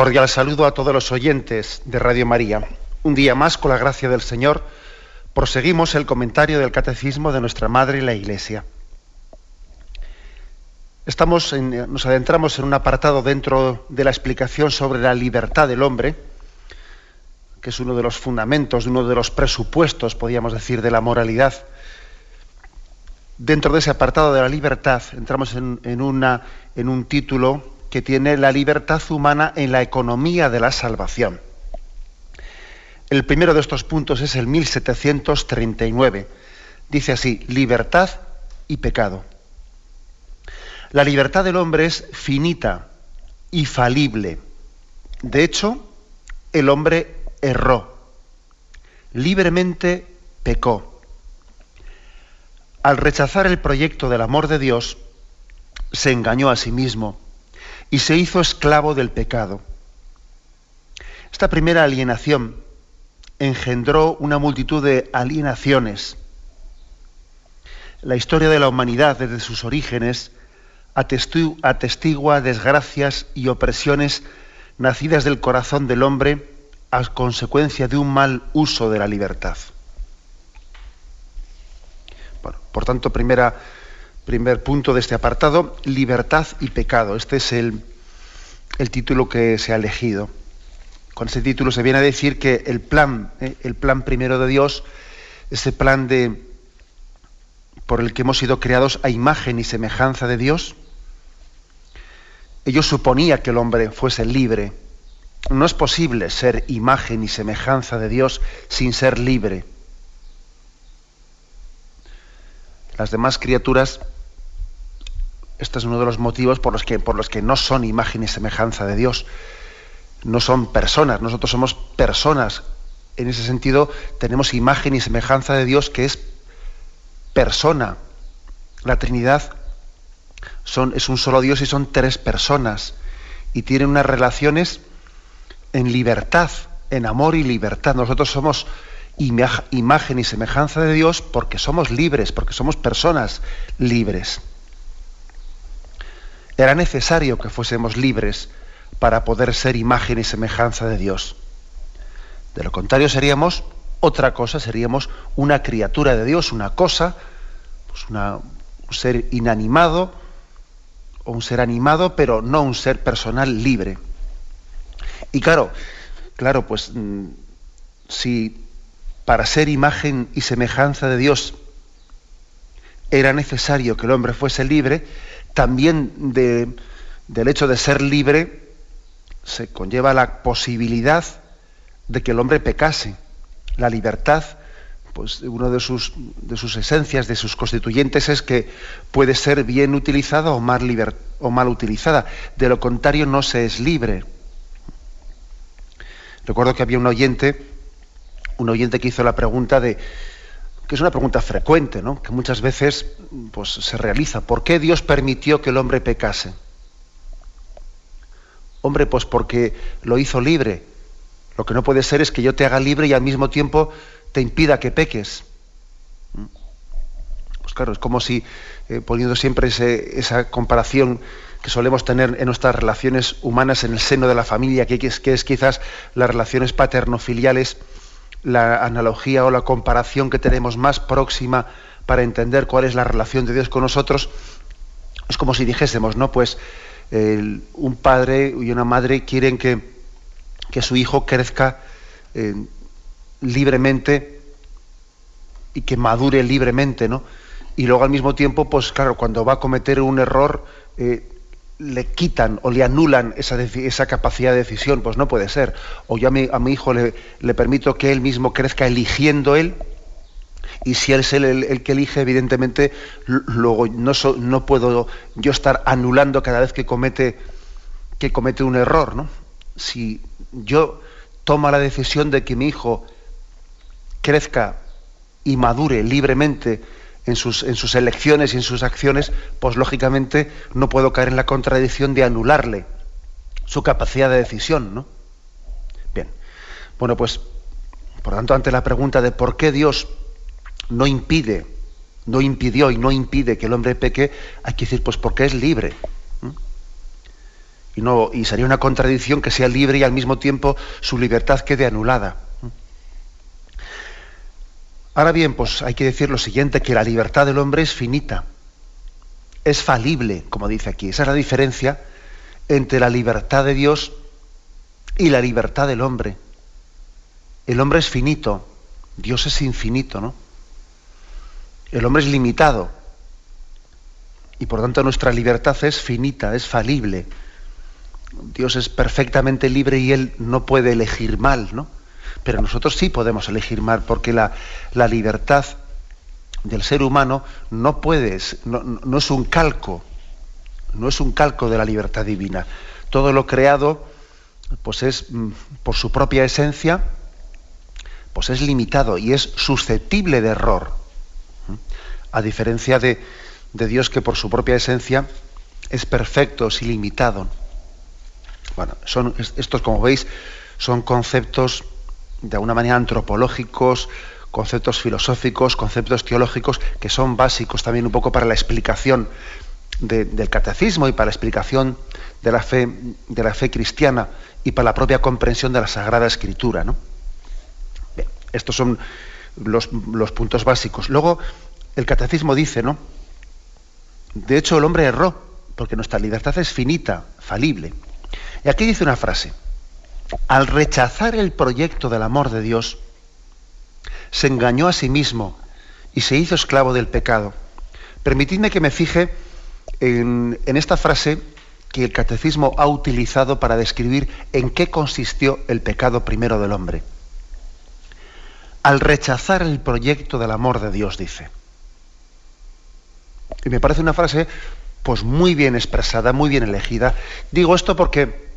Cordial saludo a todos los oyentes de Radio María. Un día más, con la gracia del Señor, proseguimos el comentario del Catecismo de nuestra Madre la Iglesia. Estamos nos adentramos en un apartado dentro de la explicación sobre la libertad del hombre, que es uno de los fundamentos, uno de los presupuestos, podríamos decir, de la moralidad. Dentro de ese apartado de la libertad entramos en, en un título que tiene la libertad humana en la economía de la salvación. El primero de estos puntos es el 1739. Dice así, libertad y pecado. La libertad del hombre es finita y falible. De hecho, el hombre erró, libremente pecó. Al rechazar el proyecto del amor de Dios, se engañó a sí mismo y se hizo esclavo del pecado. Esta primera alienación engendró una multitud de alienaciones. La historia de la humanidad desde sus orígenes atestigua desgracias y opresiones nacidas del corazón del hombre a consecuencia de un mal uso de la libertad. por tanto, primera primer punto de este apartado, libertad y pecado. Este es el, título que se ha elegido. Con ese título se viene a decir que el plan, ¿eh? el plan primero de Dios, ese plan de por el que hemos sido creados a imagen y semejanza de Dios, ello suponía que el hombre fuese libre. No es posible ser imagen y semejanza de Dios sin ser libre. Las demás criaturas este es uno de los motivos por los que, por los que no son imagen y semejanza de Dios. No son personas, nosotros somos personas. En ese sentido, tenemos imagen y semejanza de Dios que es persona. La Trinidad son, es un solo Dios y son tres personas. Y tienen unas relaciones en libertad, en amor y libertad. Nosotros somos imagen y semejanza de Dios porque somos libres, porque somos personas libres. Era necesario que fuésemos libres para poder ser imagen y semejanza de Dios. De lo contrario seríamos otra cosa, seríamos una criatura de Dios, una cosa, pues un ser inanimado o un ser animado, pero no un ser personal libre. Y claro, claro, pues mm, si para ser imagen y semejanza de Dios era necesario que el hombre fuese libre, también del hecho de ser libre se conlleva la posibilidad de que el hombre pecase. La libertad, pues una de sus, de sus esencias, de sus constituyentes, es que puede ser bien utilizada o mal, o mal utilizada. De lo contrario, no se es libre. Recuerdo que había un oyente, un oyente que hizo la pregunta de que es una pregunta frecuente, ¿no? que muchas veces pues, se realiza. ¿Por qué Dios permitió que el hombre pecase? Hombre, pues porque lo hizo libre. Lo que no puede ser es que yo te haga libre y al mismo tiempo te impida que peques. Pues claro, es como si, eh, poniendo siempre esa comparación que solemos tener en nuestras relaciones humanas en el seno de la familia, que es, que es quizás las relaciones paterno-filiales, la analogía o la comparación que tenemos más próxima para entender cuál es la relación de Dios con nosotros, es como si dijésemos, ¿no? Pues un padre y una madre quieren que, que su hijo crezca eh, libremente y que madure libremente, ¿no? Y luego al mismo tiempo, pues claro, cuando va a cometer un error, eh, le quitan o le anulan esa, esa, capacidad de decisión, pues no puede ser. O yo a mi, hijo le, le, permito que él mismo crezca eligiendo él, y si él es el, el, que elige, evidentemente, luego no, no, puedo yo estar anulando cada vez que comete, que comete un error. ¿no? Si yo tomo la decisión de que mi hijo crezca y madure libremente, en sus, en sus elecciones y en sus acciones, pues lógicamente no puedo caer en la contradicción de anularle su capacidad de decisión, ¿no? Bien. Bueno, pues, por tanto, ante la pregunta de por qué Dios no impide, no impidió y no impide que el hombre peque, hay que decir, pues porque es libre. Y, no, y sería una contradicción que sea libre y al mismo tiempo su libertad quede anulada. Ahora bien, pues hay que decir lo siguiente, que la libertad del hombre es finita, es falible, como dice aquí. Esa es la diferencia entre la libertad de Dios y la libertad del hombre. El hombre es finito, Dios es infinito, ¿no? El hombre es limitado y por tanto nuestra libertad es finita, es falible. Dios es perfectamente libre y él no puede elegir mal, ¿no? Pero nosotros sí podemos elegir mal, porque la, libertad del ser humano no puede, no, es un calco, no es un calco de la libertad divina. Todo lo creado, pues es mm, por su propia esencia, pues es limitado y es susceptible de error. A diferencia de, Dios que por su propia esencia es perfecto, es ilimitado. Bueno, estos, como veis, son conceptos de alguna manera antropológicos, conceptos filosóficos, conceptos teológicos, que son básicos también un poco para la explicación de, del catecismo y para la explicación de la fe, de la fe cristiana y para la propia comprensión de la Sagrada Escritura. ¿no? Bien, estos son los, los puntos básicos. Luego, el catecismo dice, ¿no? De hecho, el hombre erró, porque nuestra libertad es finita, falible. Y aquí dice una frase al rechazar el proyecto del amor de Dios, se engañó a sí mismo y se hizo esclavo del pecado. Permitidme que me fije en, esta frase que el catecismo ha utilizado para describir en qué consistió el pecado primero del hombre. Al rechazar el proyecto del amor de Dios, dice. Y me parece una frase pues muy bien expresada, muy bien elegida. Digo esto porque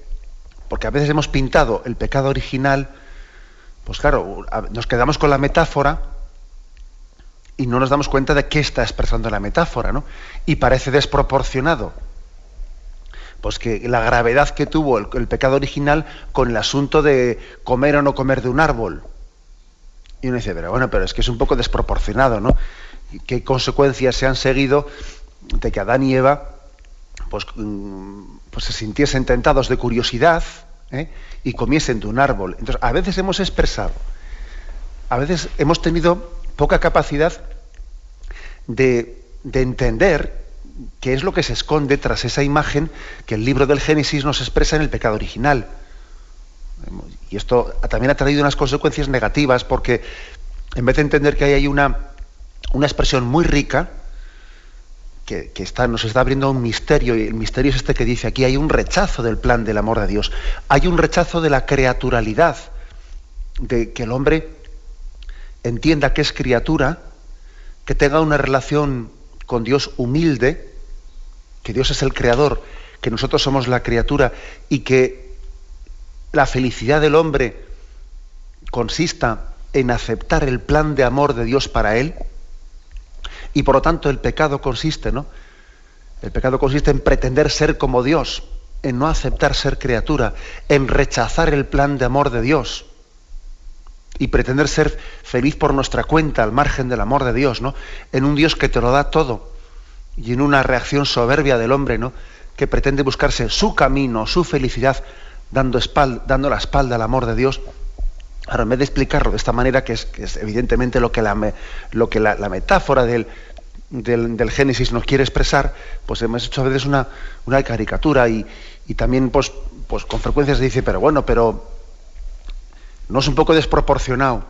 porque a veces hemos pintado el pecado original, pues claro, nos quedamos con la metáfora y no nos damos cuenta de qué está expresando la metáfora, ¿no? Y parece desproporcionado. Pues que la gravedad que tuvo el, pecado original con el asunto de comer o no comer de un árbol. Y uno dice, pero bueno, pero es que es un poco desproporcionado, ¿no? ¿Qué consecuencias se han seguido de que Adán y Eva pues, mm, pues se sintiesen tentados de curiosidad ¿eh? y comiesen de un árbol. Entonces, a veces hemos expresado, a veces hemos tenido poca capacidad de, de entender qué es lo que se esconde tras esa imagen que el libro del Génesis nos expresa en el pecado original. Y esto también ha traído unas consecuencias negativas porque en vez de entender que hay una, una expresión muy rica, que, está, nos está abriendo un misterio, y el misterio es este que dice aquí, hay un rechazo del plan del amor de Dios, hay un rechazo de la creaturalidad, de que el hombre entienda que es criatura, que tenga una relación con Dios humilde, que Dios es el creador, que nosotros somos la criatura y que la felicidad del hombre consista en aceptar el plan de amor de Dios para él, y por lo tanto el pecado consiste, ¿no? El pecado consiste en pretender ser como Dios, en no aceptar ser criatura, en rechazar el plan de amor de Dios y pretender ser feliz por nuestra cuenta al margen del amor de Dios, ¿no? En un Dios que te lo da todo y en una reacción soberbia del hombre, ¿no? Que pretende buscarse su camino, su felicidad, dando, dando la espalda al amor de Dios Ahora, en vez de explicarlo de esta manera, que es, evidentemente lo que la, metáfora del, Génesis nos quiere expresar, pues hemos hecho a veces una, caricatura y, también pues, pues con frecuencia se dice, pero bueno, pero no es un poco desproporcionado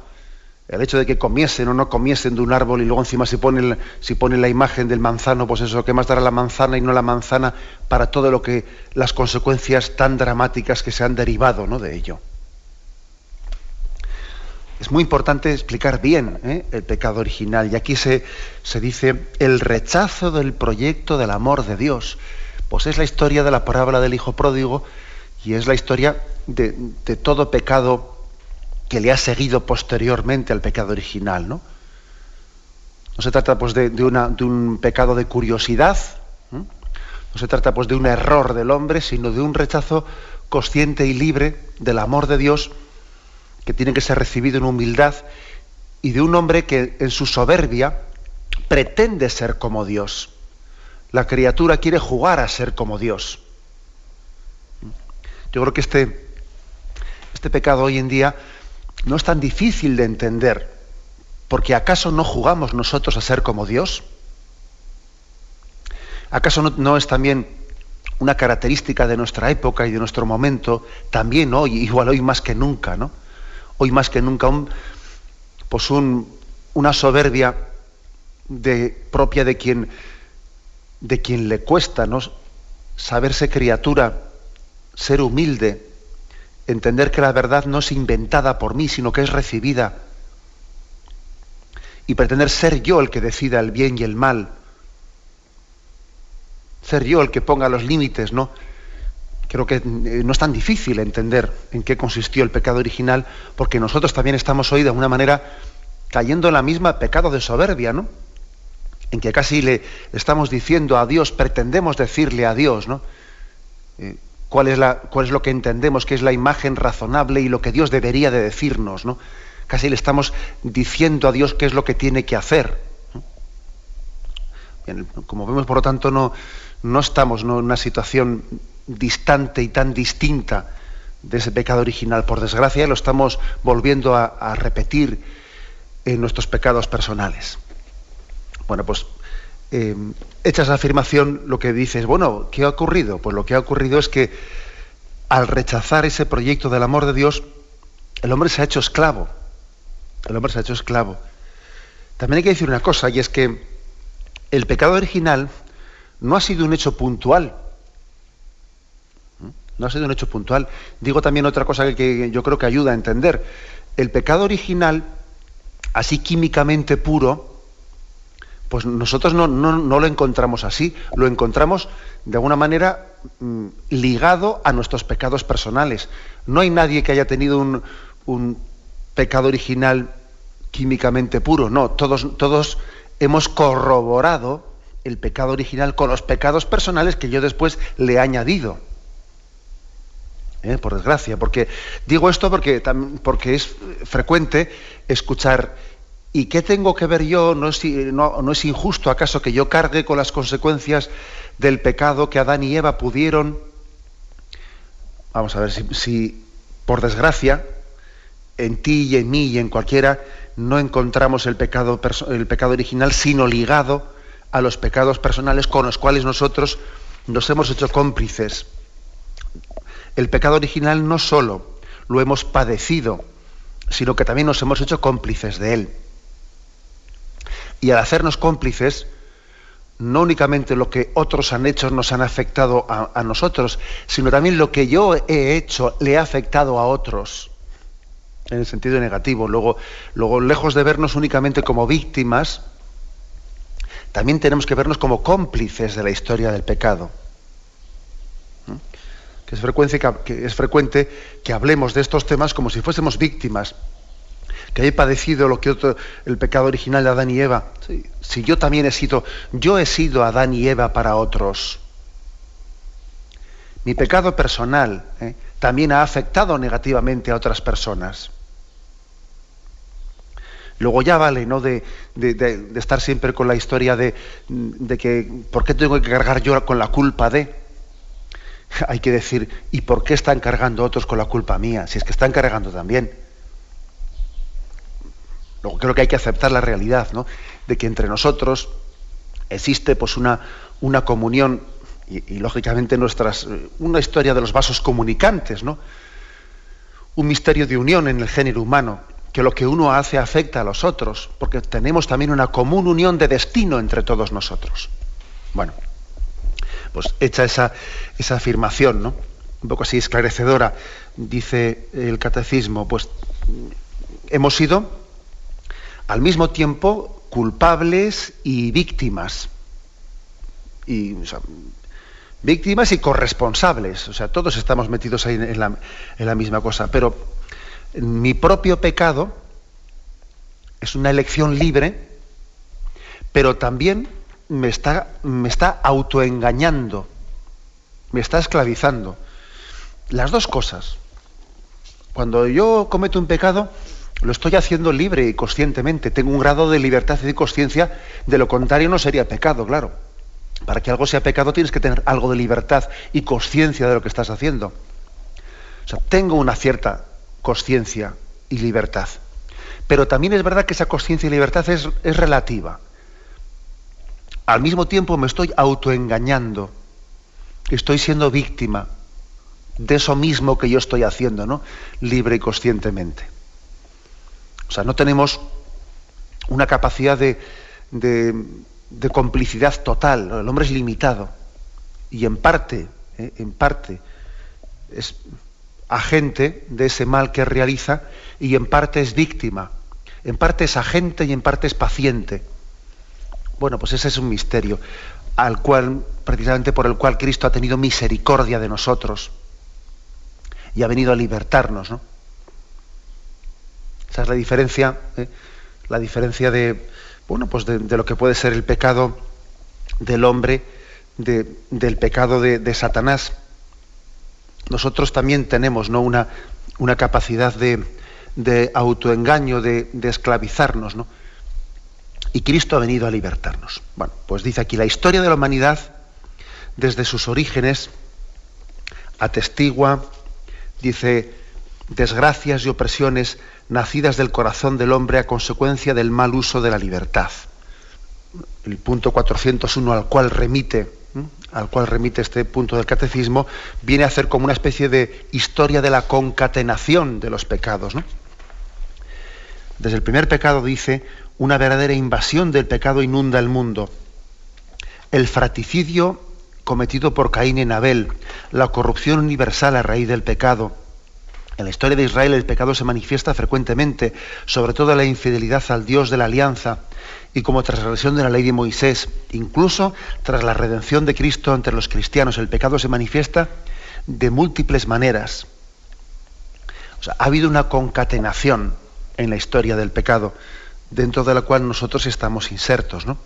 El hecho de que comiesen o no comiesen de un árbol y luego encima si ponen la imagen del manzano, pues eso, ¿qué más dará la manzana y no la manzana para todo lo que, las consecuencias tan dramáticas que se han derivado ¿no? de ello? Es muy importante explicar bien ¿eh? el pecado original. Y aquí se, se dice el rechazo del proyecto del amor de Dios. Pues es la historia de la parábola del Hijo Pródigo y es la historia de, todo pecado que le ha seguido posteriormente al pecado original, ¿no? No se trata pues de, de un pecado de curiosidad, no se trata pues de un error del hombre, sino de un rechazo consciente y libre del amor de Dios que tiene que ser recibido en humildad y de un hombre que en su soberbia pretende ser como Dios. La criatura quiere jugar a ser como Dios. Yo creo que este, este pecado hoy en día no es tan difícil de entender, porque ¿acaso no jugamos nosotros a ser como Dios? ¿Acaso no, es también una característica de nuestra época y de nuestro momento, también hoy, igual hoy más que nunca, ¿no? Hoy más que nunca, un, pues una soberbia de, propia de quien, de quien le cuesta ¿no? saberse criatura ser humilde, entender que la verdad no es inventada por mí, sino que es recibida, y pretender ser yo el que decida el bien y el mal, ser yo el que ponga los límites, ¿no? Creo que eh, no es tan difícil entender en qué consistió el pecado original, porque nosotros también estamos hoy de alguna manera cayendo en la misma pecado de soberbia, ¿no? En que casi le estamos diciendo a Dios, pretendemos decirle a Dios, ¿no? Eh, cuál es, la, cuál es lo que entendemos que es la imagen razonable y lo que Dios debería de decirnos, ¿no? Casi le estamos diciendo a Dios qué es lo que tiene que hacer. como vemos, por lo tanto, no, no estamos en una situación distante y tan distinta de ese pecado original. Por desgracia, lo estamos volviendo a, repetir en nuestros pecados personales. Bueno, pues eh, hecha esa afirmación, lo que dices, bueno, ¿qué ha ocurrido? Pues lo que ha ocurrido es que al rechazar ese proyecto del amor de Dios, el hombre se ha hecho esclavo. El hombre se ha hecho esclavo. También hay que decir una cosa, y es que el pecado original no ha sido un hecho puntual. No ha sido un hecho puntual. Digo también otra cosa que yo creo que ayuda a entender. El pecado original, así químicamente puro, pues nosotros no, lo encontramos así, lo encontramos de alguna manera mm, ligado a nuestros pecados personales. No hay nadie que haya tenido un, pecado original químicamente puro, no, todos, todos hemos corroborado el pecado original con los pecados personales que yo después le he añadido. ¿Eh? Por desgracia, porque digo esto porque, porque es frecuente escuchar ¿Y qué tengo que ver yo? ¿No es, injusto acaso que yo cargue con las consecuencias del pecado que Adán y Eva pudieron? Vamos a ver, si, por desgracia, en ti y en mí y en cualquiera no encontramos el pecado, el pecado original, sino ligado a los pecados personales con los cuales nosotros nos hemos hecho cómplices. El pecado original no solo lo hemos padecido, sino que también nos hemos hecho cómplices de él. Y al hacernos cómplices, no únicamente lo que otros han hecho nos han afectado a, nosotros, sino también lo que yo he hecho le ha afectado a otros, en el sentido negativo. Luego, luego, lejos de vernos únicamente como víctimas, también tenemos que vernos como cómplices de la historia del pecado. Que es, frecuente, que es frecuente que hablemos de estos temas como si fuésemos víctimas que he padecido lo que el pecado original de Adán y Eva. Si yo también he sido, yo he sido Adán y Eva para otros. Mi pecado personal ¿eh? también ha afectado negativamente a otras personas. Luego ya vale, ¿no? De, estar siempre con la historia de, de, que, ¿por qué tengo que cargar yo con la culpa de? Hay que decir, ¿y por qué están cargando otros con la culpa mía? Si es que están cargando también. Luego creo que hay que aceptar la realidad, ¿no? De que entre nosotros existe pues una, una comunión y, lógicamente nuestras una historia de los vasos comunicantes, ¿no? Un misterio de unión en el género humano que lo que uno hace afecta a los otros, porque tenemos también una común unión de destino entre todos nosotros. Bueno, pues hecha esa, esa afirmación, ¿no? Un poco así esclarecedora, dice el catecismo, pues hemos sido al mismo tiempo culpables y víctimas. Y, víctimas y corresponsables. O sea, todos estamos metidos ahí en la, en la misma cosa. Pero mi propio pecado es una elección libre, pero también me está, me está autoengañando, me está esclavizando. Las dos cosas. Cuando yo cometo un pecado, lo estoy haciendo libre y conscientemente. Tengo un grado de libertad y de conciencia, de lo contrario no sería pecado, claro. Para que algo sea pecado tienes que tener algo de libertad y conciencia de lo que estás haciendo. O sea, tengo una cierta conciencia y libertad. Pero también es verdad que esa conciencia y libertad es, es, relativa. Al mismo tiempo me estoy autoengañando. Estoy siendo víctima de eso mismo que yo estoy haciendo, ¿no? Libre y conscientemente. O sea, no tenemos una capacidad de, de, complicidad total. El hombre es limitado. Y en parte, ¿eh? en parte, es agente de ese mal que realiza y en parte es víctima. En parte es agente y en parte es paciente. Bueno, pues ese es un misterio al cual, precisamente por el cual Cristo ha tenido misericordia de nosotros y ha venido a libertarnos, ¿no? Esa es la diferencia, ¿eh? la diferencia de, bueno, pues de, lo que puede ser el pecado del hombre, de, del pecado de, Satanás nosotros también tenemos ¿no? una, una capacidad de, autoengaño, de, de esclavizarnos, ¿no? Y Cristo ha venido a libertarnos. Bueno, pues dice aquí, la historia de la humanidad, desde sus orígenes, atestigua, dice, desgracias y opresiones nacidas del corazón del hombre a consecuencia del mal uso de la libertad. El punto 401 al cual remite al cual remite este punto del catecismo, viene a ser como una especie de historia de la concatenación de los pecados. Desde el primer pecado dice, una verdadera invasión del pecado inunda el mundo. El fratricidio cometido por Caín en Abel, la corrupción universal a raíz del pecado. En la historia de Israel el pecado se manifiesta frecuentemente, sobre todo la infidelidad al Dios de la alianza, y como transgresión de la ley de Moisés. Incluso tras la redención de Cristo entre los cristianos, el pecado se manifiesta de múltiples maneras. Ha habido una concatenación en la historia del pecado, dentro de la cual nosotros estamos insertos, ¿no?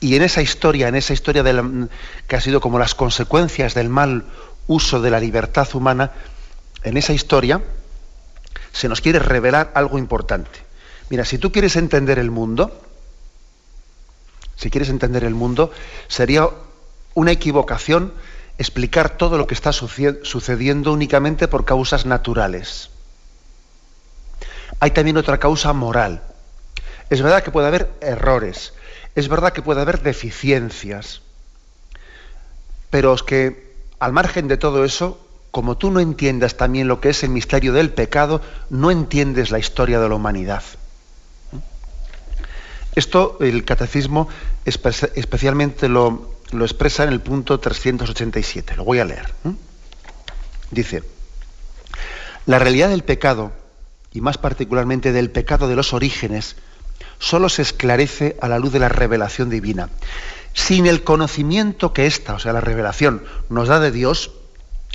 Y en esa historia, en esa historia que ha sido como las consecuencias del mal uso de la libertad humana, en esa historia se nos quiere revelar algo importante. Mira, si tú quieres entender el mundo, si quieres entender el mundo, sería una equivocación explicar todo lo que está sucediendo únicamente por causas naturales. Hay también otra causa moral. Es verdad que puede haber errores, es verdad que puede haber deficiencias, pero es que al margen de todo eso, como tú no entiendas también lo que es el misterio del pecado, no entiendes la historia de la humanidad. Esto el catecismo especialmente lo, expresa en el punto 387. Lo voy a leer. Dice, la realidad del pecado, y más particularmente del pecado de los orígenes, solo se esclarece a la luz de la revelación divina. Sin el conocimiento que ésta, o sea, la revelación, nos da de Dios,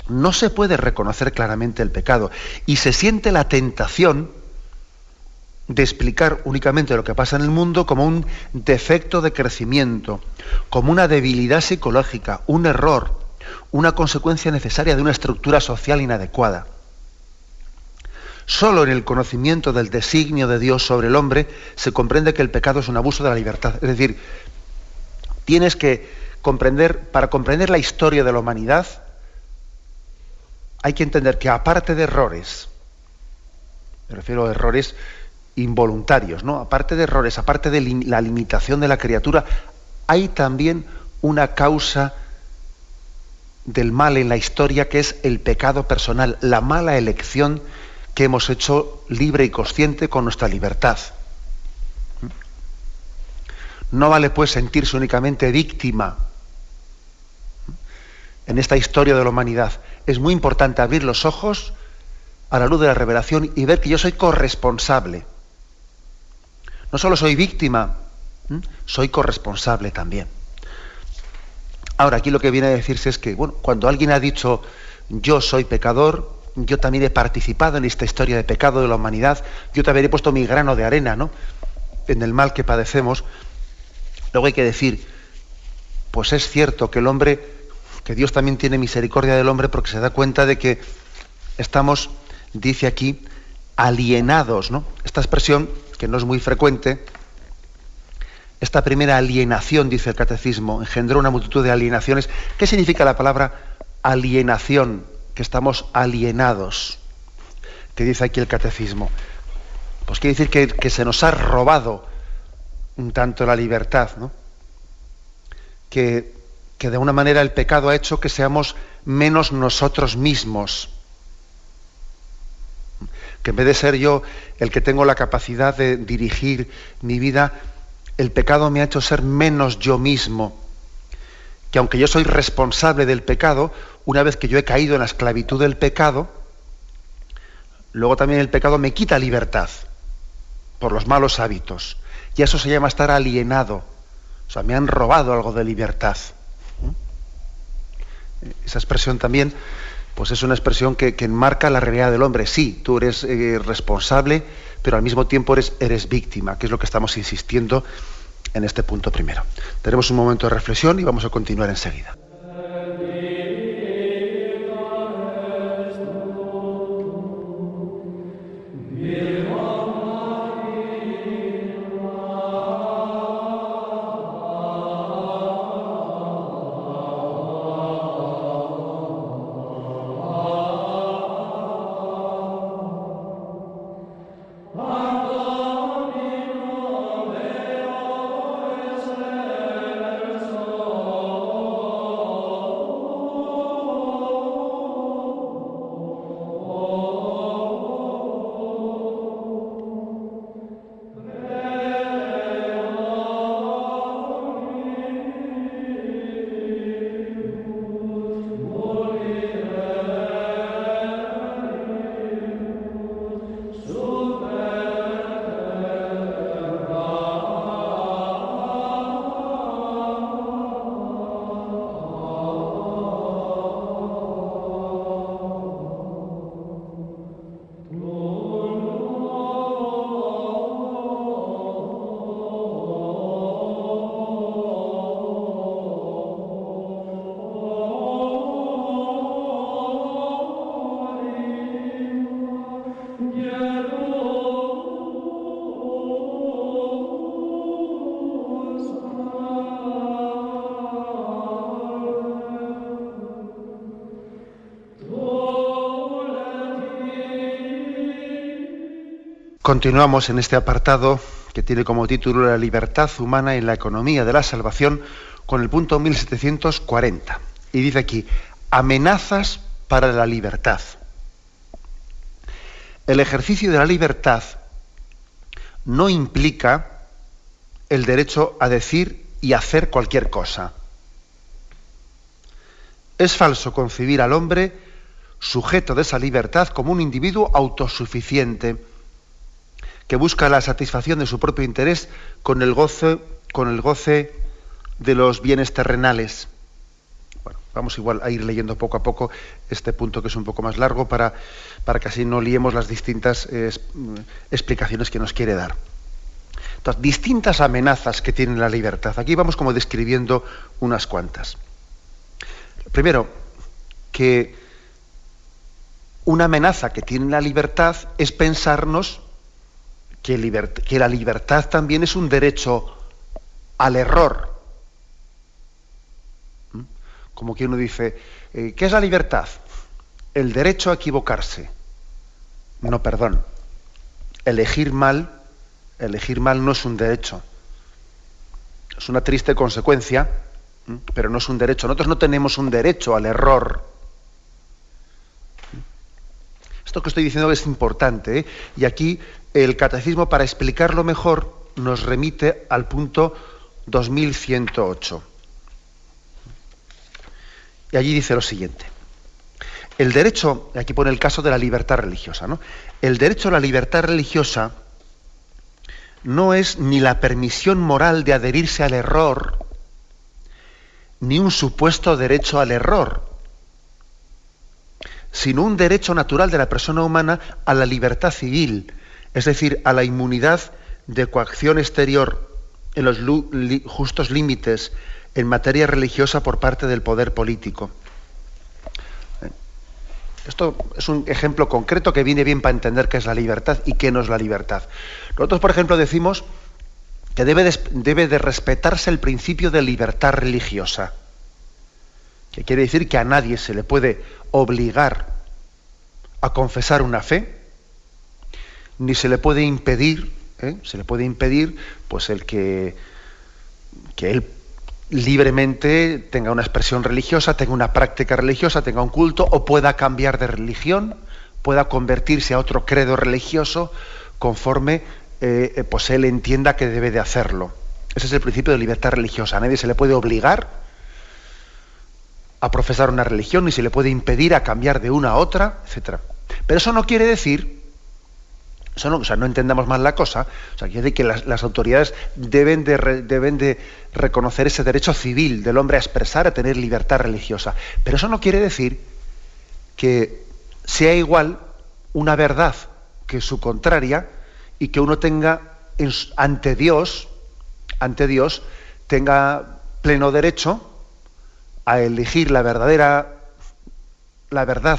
no se puede reconocer claramente el pecado. Y se siente la tentación de explicar únicamente lo que pasa en el mundo como un defecto de crecimiento, como una debilidad psicológica, un error, una consecuencia necesaria de una estructura social inadecuada. Solo en el conocimiento del designio de Dios sobre el hombre se comprende que el pecado es un abuso de la libertad. Es decir, tienes que comprender, para comprender la historia de la humanidad, hay que entender que aparte de errores, me refiero a errores involuntarios, ¿no? Aparte de errores, aparte de la limitación de la criatura, hay también una causa del mal en la historia que es el pecado personal, la mala elección que hemos hecho libre y consciente con nuestra libertad. No vale pues sentirse únicamente víctima en esta historia de la humanidad. Es muy importante abrir los ojos a la luz de la revelación y ver que yo soy corresponsable. No solo soy víctima, soy corresponsable también. Ahora, aquí lo que viene a decirse es que, bueno, cuando alguien ha dicho yo soy pecador, yo también he participado en esta historia de pecado de la humanidad, yo también he puesto mi grano de arena, ¿no? En el mal que padecemos. Luego hay que decir, pues es cierto que el hombre, que Dios también tiene misericordia del hombre porque se da cuenta de que estamos, dice aquí, alienados, ¿no? Esta expresión, que no es muy frecuente, esta primera alienación, dice el catecismo, engendró una multitud de alienaciones. ¿Qué significa la palabra alienación? Que estamos alienados, que dice aquí el catecismo. Pues quiere decir que, que se nos ha robado un tanto la libertad, ¿no? Que, que de una manera el pecado ha hecho que seamos menos nosotros mismos. Que en vez de ser yo el que tengo la capacidad de dirigir mi vida, el pecado me ha hecho ser menos yo mismo. Que aunque yo soy responsable del pecado, una vez que yo he caído en la esclavitud del pecado, luego también el pecado me quita libertad por los malos hábitos. Y eso se llama estar alienado. O sea, me han robado algo de libertad. ¿Mm? Esa expresión también, pues es una expresión que, enmarca la realidad del hombre. Sí, tú eres eh, responsable, pero al mismo tiempo eres, eres víctima, que es lo que estamos insistiendo en este punto primero. Tenemos un momento de reflexión y vamos a continuar enseguida. Continuamos en este apartado que tiene como título La libertad humana en la economía de la salvación con el punto 1740. Y dice aquí, amenazas para la libertad. El ejercicio de la libertad no implica el derecho a decir y hacer cualquier cosa. Es falso concebir al hombre sujeto de esa libertad como un individuo autosuficiente que busca la satisfacción de su propio interés con el goce, con el goce de los bienes terrenales. Bueno, vamos igual a ir leyendo poco a poco este punto que es un poco más largo para, para que así no liemos las distintas explicaciones que nos quiere dar. Entonces, distintas amenazas que tiene la libertad. Aquí vamos como describiendo unas cuantas. Primero, que una amenaza que tiene la libertad es pensarnos que, la libertad también es un derecho al error. ¿Mm? Como que uno dice, eh, ¿qué es la libertad? El derecho a equivocarse. No, perdón. Elegir mal, elegir mal no es un derecho. Es una triste consecuencia, pero no es un derecho. Nosotros no tenemos un derecho al error. Esto que estoy diciendo es importante, ¿eh? y aquí el catecismo, para explicarlo mejor, nos remite al punto 2108. Y allí dice lo siguiente. El derecho, aquí pone el caso de la libertad religiosa, ¿no? El derecho a la libertad religiosa no es ni la permisión moral de adherirse al error, ni un supuesto derecho al error, sino un derecho natural de la persona humana a la libertad civil, es decir, a la inmunidad de coacción exterior en los justos límites en materia religiosa por parte del poder político. Esto es un ejemplo concreto que viene bien para entender qué es la libertad y qué no es la libertad. Nosotros, por ejemplo, decimos que debe de, debe de respetarse el principio de libertad religiosa, que quiere decir que a nadie se le puede obligar a confesar una fe, ni se le puede impedir, ¿eh? se le puede impedir, pues el que, que él libremente tenga una expresión religiosa, tenga una práctica religiosa, tenga un culto o pueda cambiar de religión, pueda convertirse a otro credo religioso conforme eh, eh, pues él entienda que debe de hacerlo. Ese es el principio de libertad religiosa. A nadie se le puede obligar a profesar una religión, ni se le puede impedir a cambiar de una a otra, etc. Pero eso no quiere decir eso no, o sea, no entendamos mal la cosa. O sea, quiere decir que las, autoridades deben de, deben de reconocer ese derecho civil del hombre a expresar, a tener libertad religiosa. Pero eso no quiere decir que sea igual una verdad que su contraria y que uno tenga ante Dios, ante Dios, tenga pleno derecho a elegir la verdadera, la verdad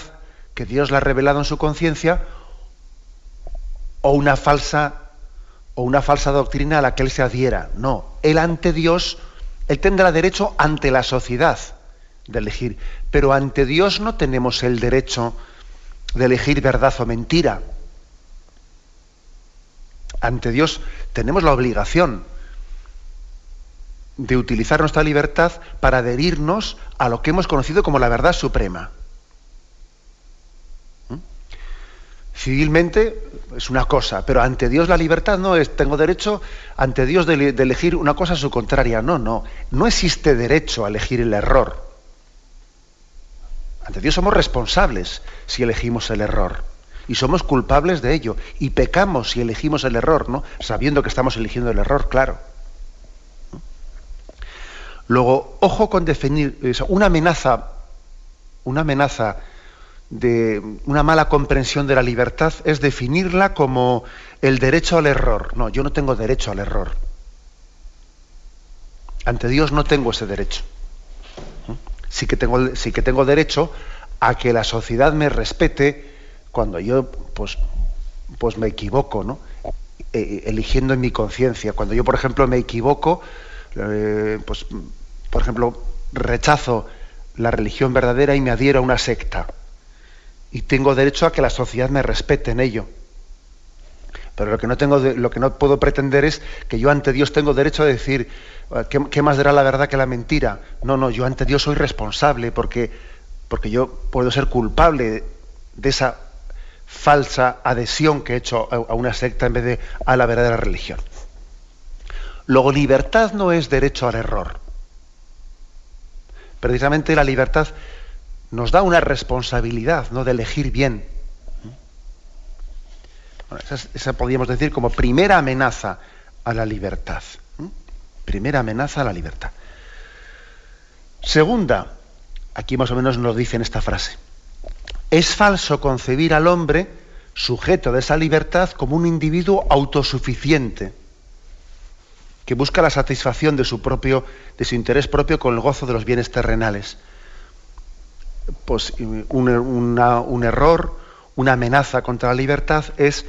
que Dios le ha revelado en su conciencia o una falsa o una falsa doctrina a la que él se adhiera. No, él ante Dios, él tendrá derecho ante la sociedad de elegir, pero ante Dios no tenemos el derecho de elegir verdad o mentira. Ante Dios tenemos la obligación de utilizar nuestra libertad para adherirnos a lo que hemos conocido como la verdad suprema. Civilmente es una cosa, pero ante Dios la libertad no es, tengo derecho ante Dios de, elegir una cosa a su contraria. No, no, no existe derecho a elegir el error. Ante Dios somos responsables si elegimos el error. Y somos culpables de ello. Y pecamos si elegimos el error, ¿no? Sabiendo que estamos eligiendo el error, claro. Luego, ojo con definir una amenaza, una amenaza de una mala comprensión de la libertad es definirla como el derecho al error. No, yo no tengo derecho al error. Ante Dios no tengo ese derecho. Sí que tengo, sí que tengo derecho a que la sociedad me respete cuando yo pues, pues me equivoco, ¿no? E, e, eligiendo en mi conciencia. Cuando yo, por ejemplo, me equivoco, eh, pues, por ejemplo, rechazo la religión verdadera y me adhiero a una secta y tengo derecho a que la sociedad me respete en ello. Pero lo que no tengo, lo que no puedo pretender es que yo ante Dios tengo derecho a decir ah, ¿qué, más dará la verdad que la mentira? No, no, yo ante Dios soy responsable porque, porque yo puedo ser culpable de esa falsa adhesión que he hecho a una secta en vez de a la verdadera religión. Luego, libertad no es derecho al error. Precisamente la libertad nos da una responsabilidad ¿no? de elegir bien. esa, podríamos decir como primera amenaza a la libertad. Primera amenaza a la libertad. Segunda, aquí más o menos nos dice en esta frase, es falso concebir al hombre sujeto de esa libertad como un individuo autosuficiente que busca la satisfacción de su propio de su interés propio con el gozo de los bienes terrenales pues, un, error, una amenaza contra la libertad es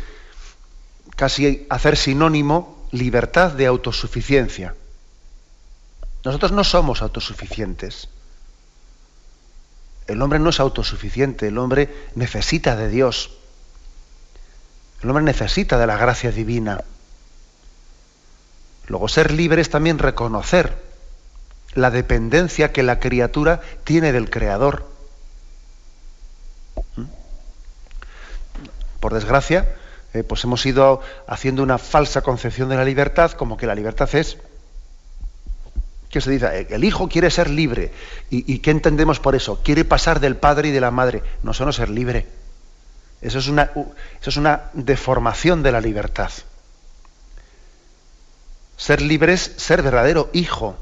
casi hacer sinónimo libertad de autosuficiencia. Nosotros no somos autosuficientes. El hombre no es autosuficiente, el hombre necesita de Dios. El hombre necesita de la gracia divina. Luego, ser libre es también reconocer la dependencia que la criatura tiene del Creador. Por desgracia, eh, pues hemos ido haciendo una falsa concepción de la libertad, como que la libertad es ¿Qué se dice? El hijo quiere ser libre. ¿Y, qué entendemos por eso? Quiere pasar del padre y de la madre. No, eso no ser libre. Eso es, una, eso es una deformación de la libertad. Ser libre es ser verdadero hijo.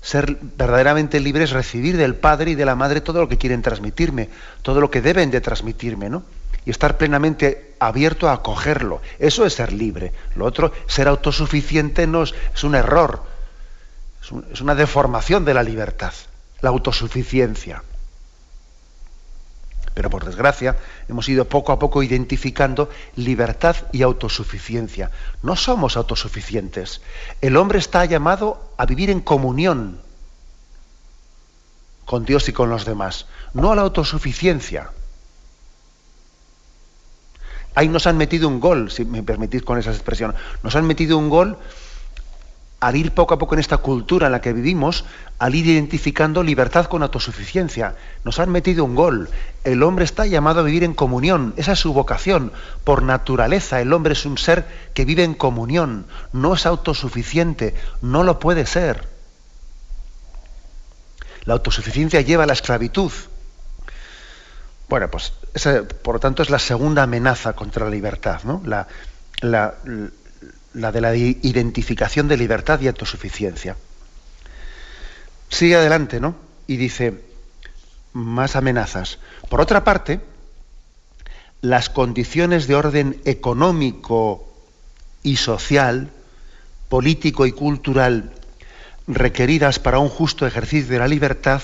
Ser verdaderamente libre es recibir del padre y de la madre todo lo que quieren transmitirme, todo lo que deben de transmitirme, ¿no? Y estar plenamente abierto a acogerlo. Eso es ser libre. Lo otro, ser autosuficiente, no es un error es una deformación de la libertad, la autosuficiencia. Pero por desgracia hemos ido poco a poco identificando libertad y autosuficiencia. No somos autosuficientes. El hombre está llamado a vivir en comunión con Dios y con los demás, no a la autosuficiencia. Ahí nos han metido un gol, si me permitís con esa expresión, nos han metido un gol al ir poco a poco en esta cultura en la que vivimos, al ir identificando libertad con autosuficiencia. Nos han metido un gol. El hombre está llamado a vivir en comunión. Esa es su vocación. Por naturaleza, el hombre es un ser que vive en comunión. No es autosuficiente. No lo puede ser. La autosuficiencia lleva a la esclavitud. Bueno, pues esa, por lo tanto es la segunda amenaza contra la libertad, ¿no? La, la, la de la identificación de libertad y autosuficiencia. Sigue adelante, ¿no? Y dice, más amenazas. Por otra parte, las condiciones de orden económico y social, político y cultural requeridas para un justo ejercicio de la libertad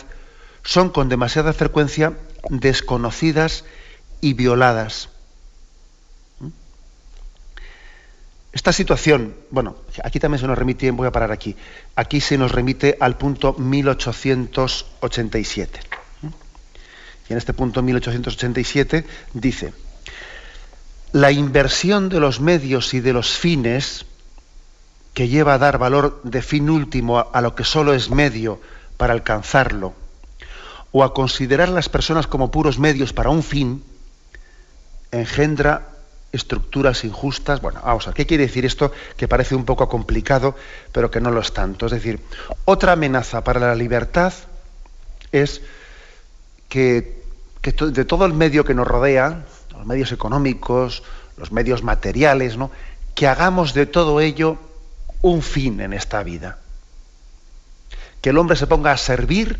son con demasiada frecuencia desconocidas y violadas. Esta situación, bueno, aquí también se nos remite, voy a parar aquí, aquí se nos remite al punto 1887. Y en este punto 1887 dice, la inversión de los medios y de los fines que lleva a dar valor de fin último a lo que solo es medio para alcanzarlo, o a considerar a las personas como puros medios para un fin, engendra estructuras injustas. Bueno, vamos a ver, ¿qué quiere decir esto? Que parece un poco complicado, pero que no lo es tanto. Es decir, otra amenaza para la libertad es que, de todo el medio que nos rodea, los medios económicos, los medios materiales, ¿no? que hagamos de todo ello un fin en esta vida. Que el hombre se ponga a servir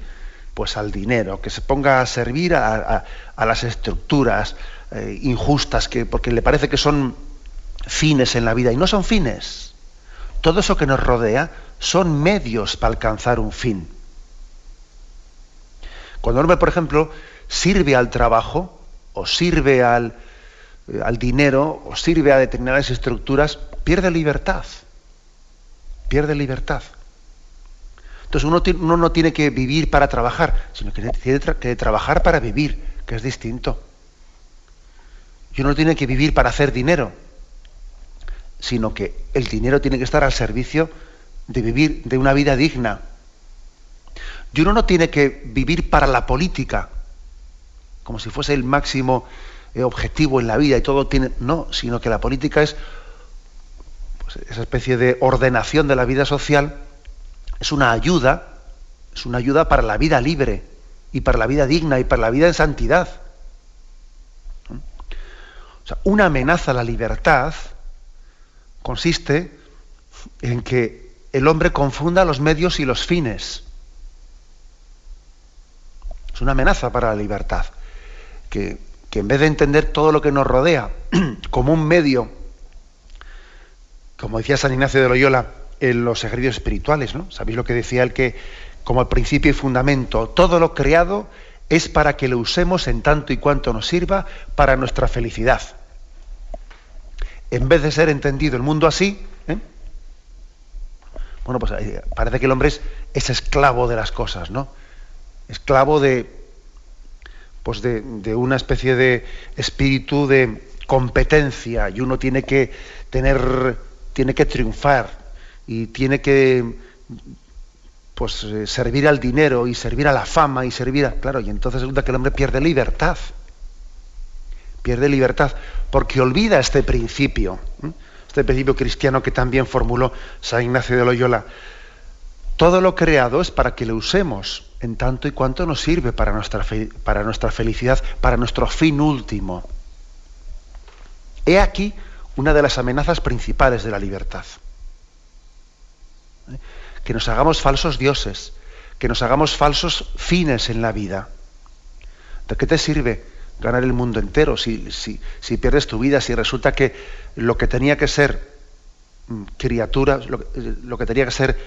pues al dinero, que se ponga a servir a las estructuras, eh, injustas, que, porque le parece que son fines en la vida, y no son fines. Todo eso que nos rodea son medios para alcanzar un fin. Cuando el hombre, por ejemplo, sirve al trabajo, o sirve al, eh, al dinero, o sirve a determinadas estructuras, pierde libertad. Pierde libertad. Entonces uno, uno, no tiene que vivir para trabajar, sino que tiene que trabajar para vivir, que es distinto. Y uno tiene que vivir para hacer dinero, sino que el dinero tiene que estar al servicio de vivir de una vida digna. Y uno no tiene que vivir para la política, como si fuese el máximo eh, objetivo en la vida y todo tiene. No, sino que la política es pues, esa especie de ordenación de la vida social, es una ayuda, es una ayuda para la vida libre y para la vida digna y para la vida en santidad una amenaza a la libertad consiste en que el hombre confunda los medios y los fines. Es una amenaza para la libertad. Que, en vez de entender todo lo que nos rodea como un medio, como decía San Ignacio de Loyola en los ejercicios espirituales, ¿no? ¿Sabéis lo que decía él que como el principio y fundamento, todo lo creado es para que lo usemos en tanto y cuanto nos sirva para nuestra felicidad. En vez de ser entendido el mundo así, ¿eh? bueno, pues eh, parece que el hombre es, es, esclavo de las cosas, ¿no? Esclavo de, pues de, de una especie de espíritu de competencia y uno tiene que tener, tiene que triunfar y tiene que pues eh, servir al dinero y servir a la fama y servir a... Claro, y entonces resulta que el hombre pierde libertad. Pierde libertad, porque olvida este principio, este principio cristiano que también formuló San Ignacio de Loyola. Todo lo creado es para que lo usemos en tanto y cuanto nos sirve para nuestra, para nuestra felicidad, para nuestro fin último. He aquí una de las amenazas principales de la libertad. Que nos hagamos falsos dioses, que nos hagamos falsos fines en la vida. ¿De qué te sirve ganar el mundo entero si, si, pierdes tu vida, si resulta que lo que tenía que ser mm, criatura, lo, que tenía que ser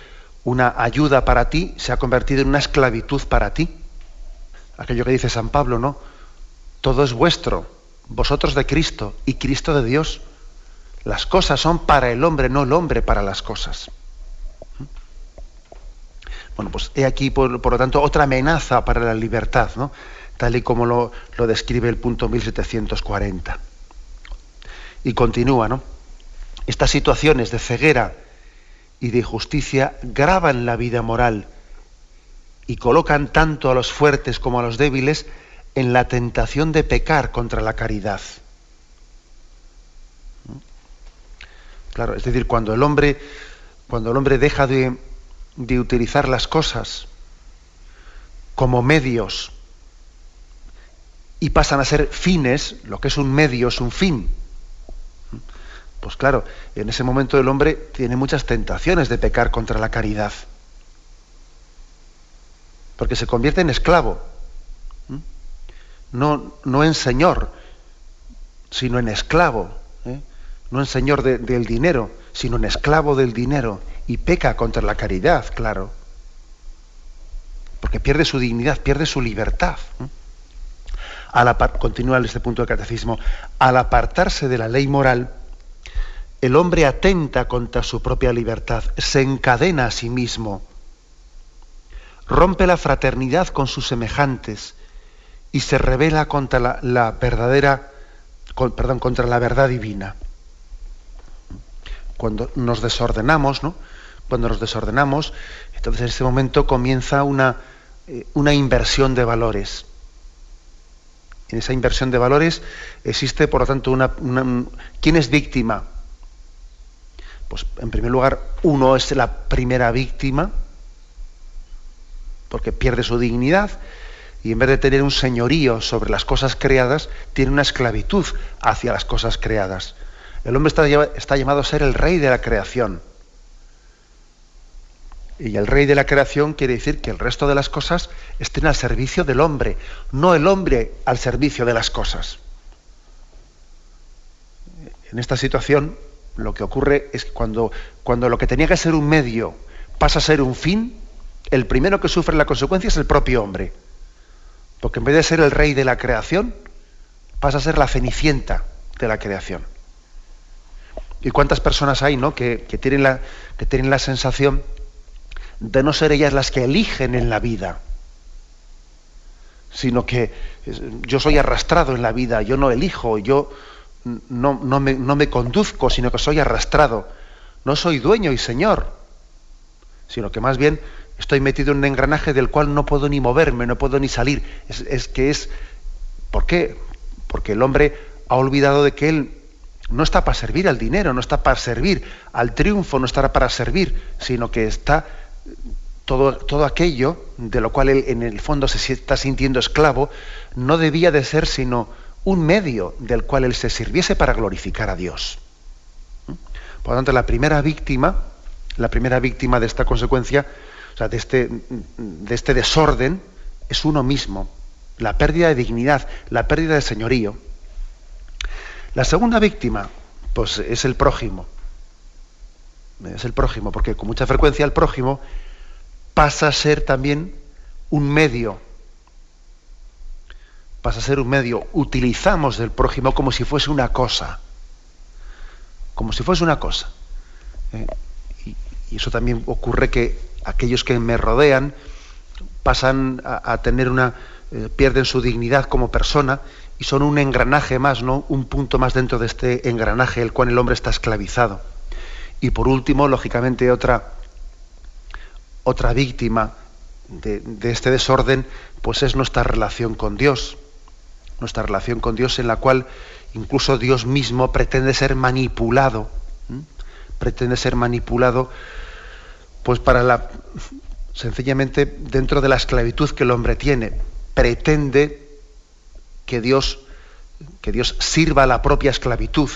una ayuda para ti, se ha convertido en una esclavitud para ti? Aquello que dice San Pablo, ¿no? Todo es vuestro, vosotros de Cristo y Cristo de Dios. Las cosas son para el hombre, no el hombre para las cosas. Bueno, pues he aquí, por, lo tanto, otra amenaza para la libertad, ¿no? Tal y como lo, lo describe el punto 1740. Y continúa, ¿no? Estas situaciones de ceguera y de injusticia graban la vida moral y colocan tanto a los fuertes como a los débiles en la tentación de pecar contra la caridad. Claro, es decir, cuando el hombre, cuando el hombre deja de, de utilizar las cosas como medios y pasan a ser fines, lo que es un medio es un fin. Pues claro, en ese momento el hombre tiene muchas tentaciones de pecar contra la caridad. Porque se convierte en esclavo. No, no en señor, sino en esclavo. ¿eh? No en señor del dinero, sino en esclavo del dinero y peca contra la caridad, claro. Porque pierde su dignidad, pierde su libertad. Al continúa este punto del catecismo. Al apartarse de la ley moral, el hombre atenta contra su propia libertad, se encadena a sí mismo, rompe la fraternidad con sus semejantes y se revela contra la, verdadera, perdón, contra la verdad divina. Cuando nos desordenamos, ¿no? cuando nos desordenamos, entonces en ese momento comienza una, eh, una inversión de valores. En esa inversión de valores existe, por lo tanto, una, ¿quién es víctima? Pues en primer lugar, uno es la primera víctima, porque pierde su dignidad, y en vez de tener un señorío sobre las cosas creadas, tiene una esclavitud hacia las cosas creadas. El hombre está, está llamado a ser el rey de la creación. Y el rey de la creación quiere decir que el resto de las cosas estén al servicio del hombre, no el hombre al servicio de las cosas. En esta situación lo que ocurre es que cuando, cuando lo que tenía que ser un medio pasa a ser un fin, el primero que sufre la consecuencia es el propio hombre. Porque en vez de ser el rey de la creación, pasa a ser la cenicienta de la creación. ¿Y cuántas personas hay ¿no? que, tienen la, que tienen la sensación de no ser ellas las que eligen en la vida, sino que yo soy arrastrado en la vida, yo no elijo, yo no, me, no me conduzco, sino que soy arrastrado. No soy dueño y señor, sino que más bien estoy metido en un engranaje del cual no puedo ni moverme, no puedo ni salir. Es, es, que es. ¿Por qué? Porque el hombre ha olvidado de que él no está para servir al dinero, no está para servir al triunfo, no estará para servir, sino que está todo, todo aquello de lo cual él en el fondo se está sintiendo esclavo, no debía de ser sino un medio del cual él se sirviese para glorificar a Dios. Por lo tanto, la primera víctima, la primera víctima de esta consecuencia, o sea, de este, de este desorden, es uno mismo. La pérdida de dignidad, la pérdida de señorío. La segunda víctima, pues es el prójimo es el prójimo, porque con mucha frecuencia el prójimo pasa a ser también un medio, pasa a ser un medio, utilizamos del prójimo como si fuese una cosa, como si fuese una cosa. ¿eh? Y, eso también ocurre que aquellos que me rodean pasan a, tener una, eh, pierden su dignidad como persona y son un engranaje más, ¿no? Un punto más dentro de este engranaje el cual el hombre está esclavizado. Y por último, lógicamente, otra, otra víctima de, este desorden, pues es nuestra relación con Dios. nuestra relación con Dios en la cual incluso Dios mismo pretende ser manipulado, pretende ser manipulado, pues para la, sencillamente dentro de la esclavitud que el hombre tiene, pretende que Dios, que Dios sirva a la propia esclavitud.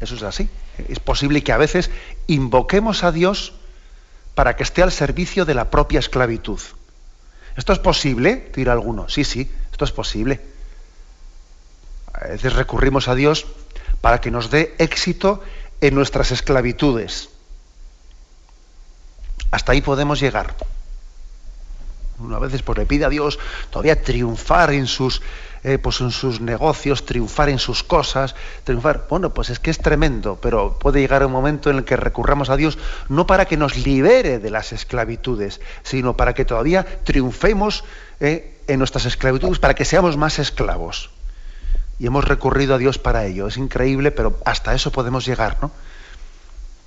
Eso es así. Es posible que a veces invoquemos a Dios para que esté al servicio de la propia esclavitud. ¿Esto es posible? Tira alguno. Sí, sí, esto es posible. A veces recurrimos a Dios para que nos dé éxito en nuestras esclavitudes. Hasta ahí podemos llegar. Una veces pues le pide a Dios todavía triunfar en sus, eh, pues en sus negocios, triunfar en sus cosas, triunfar. Bueno, pues es que es tremendo, pero puede llegar un momento en el que recurramos a Dios no para que nos libere de las esclavitudes, sino para que todavía triunfemos eh, en nuestras esclavitudes, para que seamos más esclavos. Y hemos recurrido a Dios para ello. Es increíble, pero hasta eso podemos llegar, ¿no?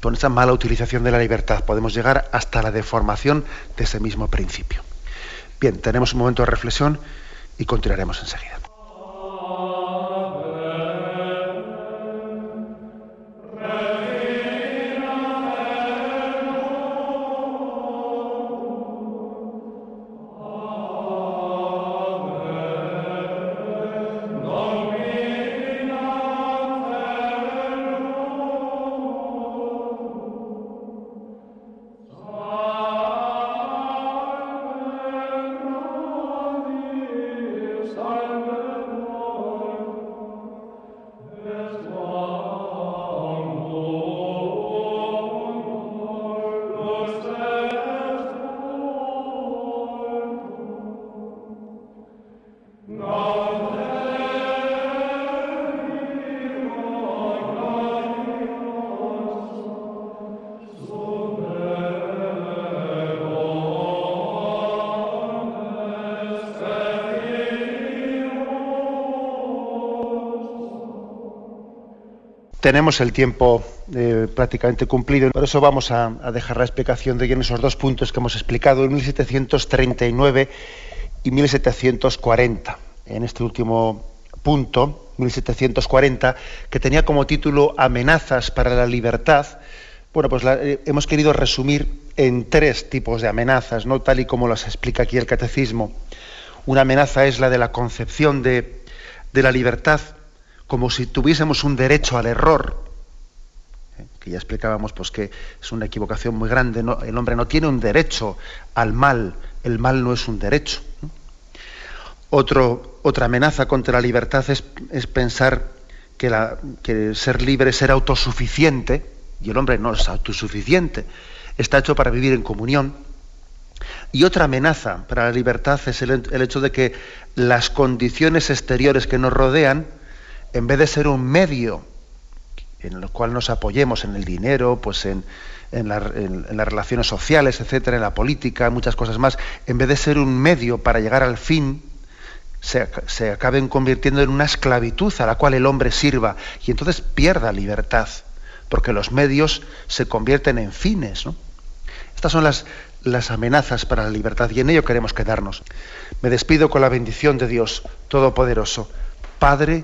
Con esa mala utilización de la libertad podemos llegar hasta la deformación de ese mismo principio. Bien, tenemos un momento de reflexión y continuaremos enseguida. Tenemos el tiempo eh, prácticamente cumplido, por eso vamos a, dejar la explicación de en esos dos puntos que hemos explicado, en 1739 y 1740. En este último punto, 1740, que tenía como título Amenazas para la libertad, bueno, pues eh, hemos querido resumir en tres tipos de amenazas, ¿no? tal y como las explica aquí el catecismo. Una amenaza es la de la concepción de, de la libertad como si tuviésemos un derecho al error, ¿eh? que ya explicábamos pues que es una equivocación muy grande, el hombre no tiene un derecho al mal, el mal no es un derecho. otra amenaza contra la libertad es, pensar que, ser libre es ser autosuficiente, y el hombre no es autosuficiente, está hecho para vivir en comunión. Y otra amenaza para la libertad es el hecho de que las condiciones exteriores que nos rodean en vez de ser un medio en el cual nos apoyemos en el dinero, pues en, las relaciones sociales, etcétera, en la política, muchas cosas más, en vez de ser un medio para llegar al fin, se, acaben convirtiendo en una esclavitud a la cual el hombre sirva y entonces pierda libertad, porque los medios se convierten en fines. Estas son las, las amenazas para la libertad y en ello queremos quedarnos. Me despido con la bendición de Dios Todopoderoso, Padre,